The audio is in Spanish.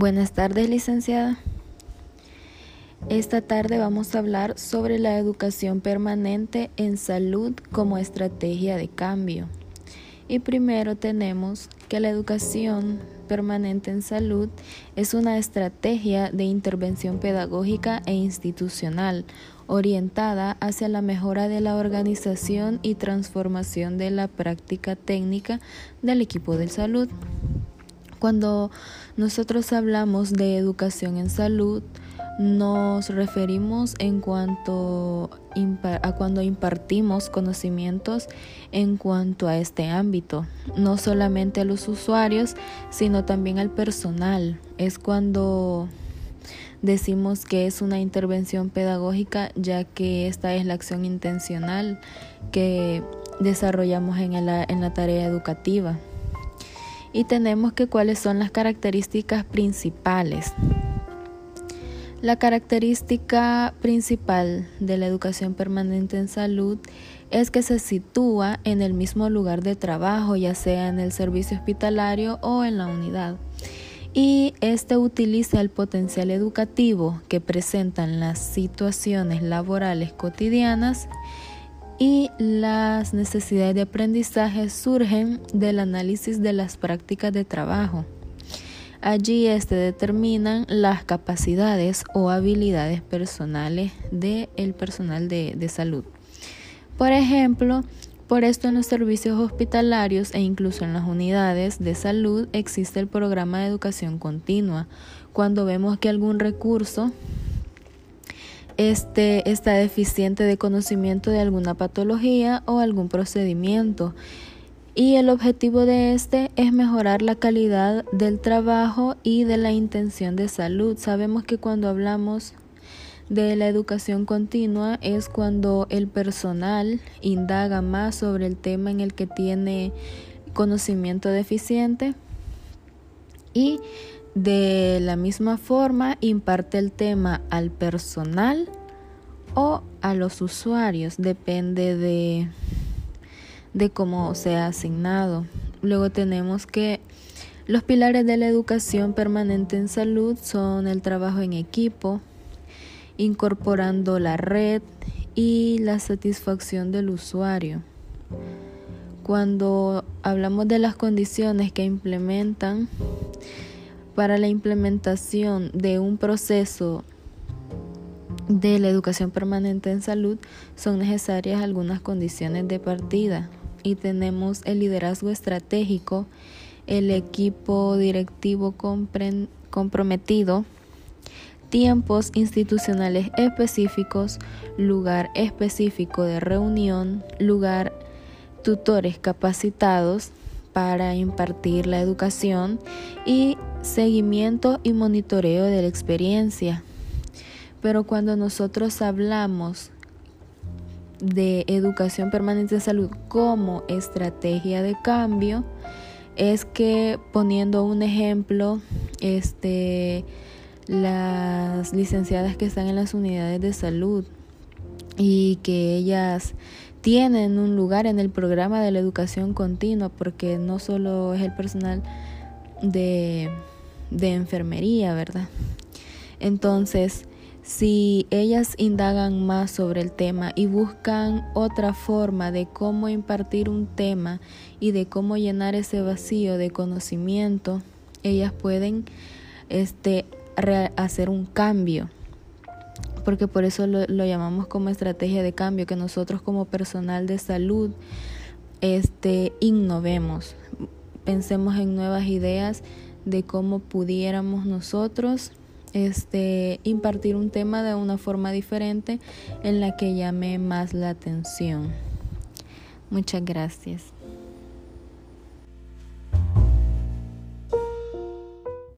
Buenas tardes, licenciada. Esta tarde vamos a hablar sobre la educación permanente en salud como estrategia de cambio. Y primero tenemos que la educación permanente en salud es una estrategia de intervención pedagógica e institucional orientada hacia la mejora de la organización y transformación de la práctica técnica del equipo de salud. Cuando nosotros hablamos de educación en salud, nos referimos en cuanto a cuando impartimos conocimientos en cuanto a este ámbito, no solamente a los usuarios, sino también al personal. Es cuando decimos que es una intervención pedagógica, ya que esta es la acción intencional que desarrollamos en la, en la tarea educativa y tenemos que cuáles son las características principales. La característica principal de la educación permanente en salud es que se sitúa en el mismo lugar de trabajo, ya sea en el servicio hospitalario o en la unidad. Y este utiliza el potencial educativo que presentan las situaciones laborales cotidianas y las necesidades de aprendizaje surgen del análisis de las prácticas de trabajo. Allí este determinan las capacidades o habilidades personales del personal de salud. Por ejemplo, por esto en los servicios hospitalarios e incluso en las unidades de salud existe el programa de educación continua. Cuando vemos que algún recurso este está deficiente de conocimiento de alguna patología o algún procedimiento. Y el objetivo de este es mejorar la calidad del trabajo y de la intención de salud. Sabemos que cuando hablamos de la educación continua es cuando el personal indaga más sobre el tema en el que tiene conocimiento deficiente y de la misma forma, imparte el tema al personal o a los usuarios, depende de, de cómo sea asignado. Luego tenemos que los pilares de la educación permanente en salud son el trabajo en equipo, incorporando la red y la satisfacción del usuario. Cuando hablamos de las condiciones que implementan, para la implementación de un proceso de la educación permanente en salud son necesarias algunas condiciones de partida y tenemos el liderazgo estratégico, el equipo directivo comprometido, tiempos institucionales específicos, lugar específico de reunión, lugar tutores capacitados para impartir la educación y seguimiento y monitoreo de la experiencia. Pero cuando nosotros hablamos de educación permanente de salud como estrategia de cambio, es que poniendo un ejemplo, este las licenciadas que están en las unidades de salud y que ellas tienen un lugar en el programa de la educación continua porque no solo es el personal de, de enfermería, ¿verdad? Entonces, si ellas indagan más sobre el tema y buscan otra forma de cómo impartir un tema y de cómo llenar ese vacío de conocimiento, ellas pueden este, hacer un cambio. Porque por eso lo, llamamos como estrategia de cambio, que nosotros como personal de salud este, innovemos, pensemos en nuevas ideas de cómo pudiéramos nosotros este, impartir un tema de una forma diferente en la que llame más la atención. Muchas gracias.